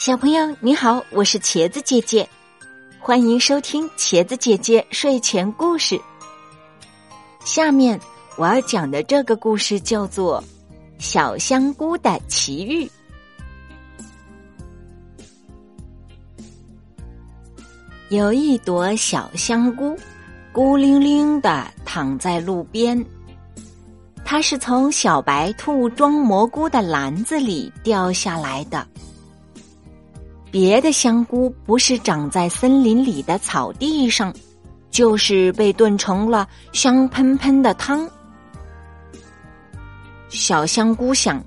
小朋友你好，我是茄子姐姐，欢迎收听茄子姐姐睡前故事。下面我要讲的这个故事叫做《小香菇的奇遇》。有一朵小香菇，孤零零的躺在路边，它是从小白兔装蘑菇的篮子里掉下来的。别的香菇不是长在森林里的草地上，就是被炖成了香喷喷的汤。小香菇想，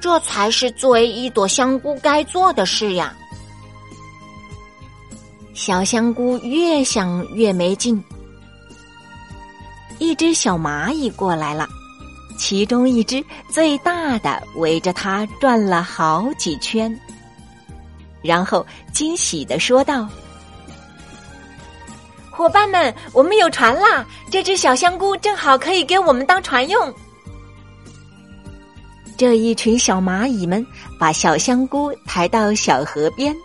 这才是作为一朵香菇该做的事呀。小香菇越想越没劲，一只小蚂蚁过来了。其中一只最大的围着它转了好几圈，然后惊喜的说道：“伙伴们，我们有船啦！这只小香菇正好可以给我们当船用。”这一群小蚂蚁们把小香菇抬到小河边，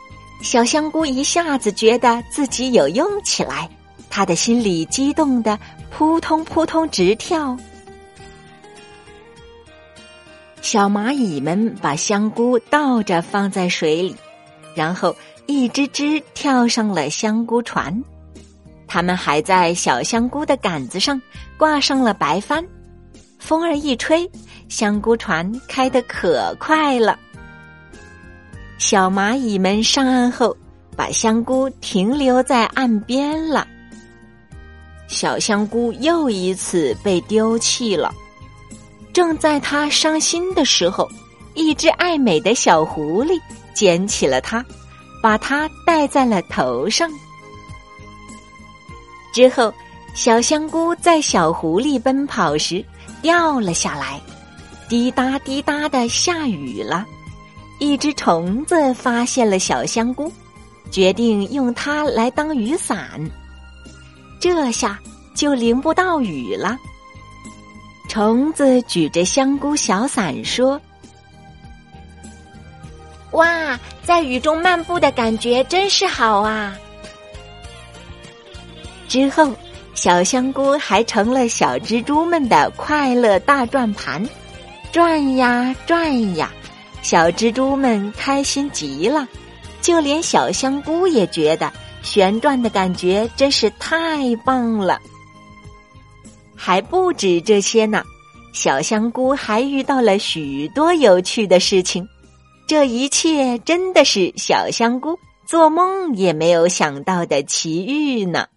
小香菇一下子觉得自己有用起来，他的心里激动的扑通扑通直跳。小蚂蚁们把香菇倒着放在水里，然后一只只跳上了香菇船。它们还在小香菇的杆子上挂上了白帆，风儿一吹，香菇船开得可快了。小蚂蚁们上岸后，把香菇停留在岸边了。小香菇又一次被丢弃了。正在他伤心的时候，一只爱美的小狐狸捡起了它，把它戴在了头上。之后，小香菇在小狐狸奔跑时掉了下来，滴答滴答的下雨了。一只虫子发现了小香菇，决定用它来当雨伞，这下就淋不到雨了。虫子举着香菇小伞说：“哇，在雨中漫步的感觉真是好啊！”之后，小香菇还成了小蜘蛛们的快乐大转盘，转呀转呀，小蜘蛛们开心极了，就连小香菇也觉得旋转的感觉真是太棒了。还不止这些呢，小香菇还遇到了许多有趣的事情。这一切真的是小香菇做梦也没有想到的奇遇呢。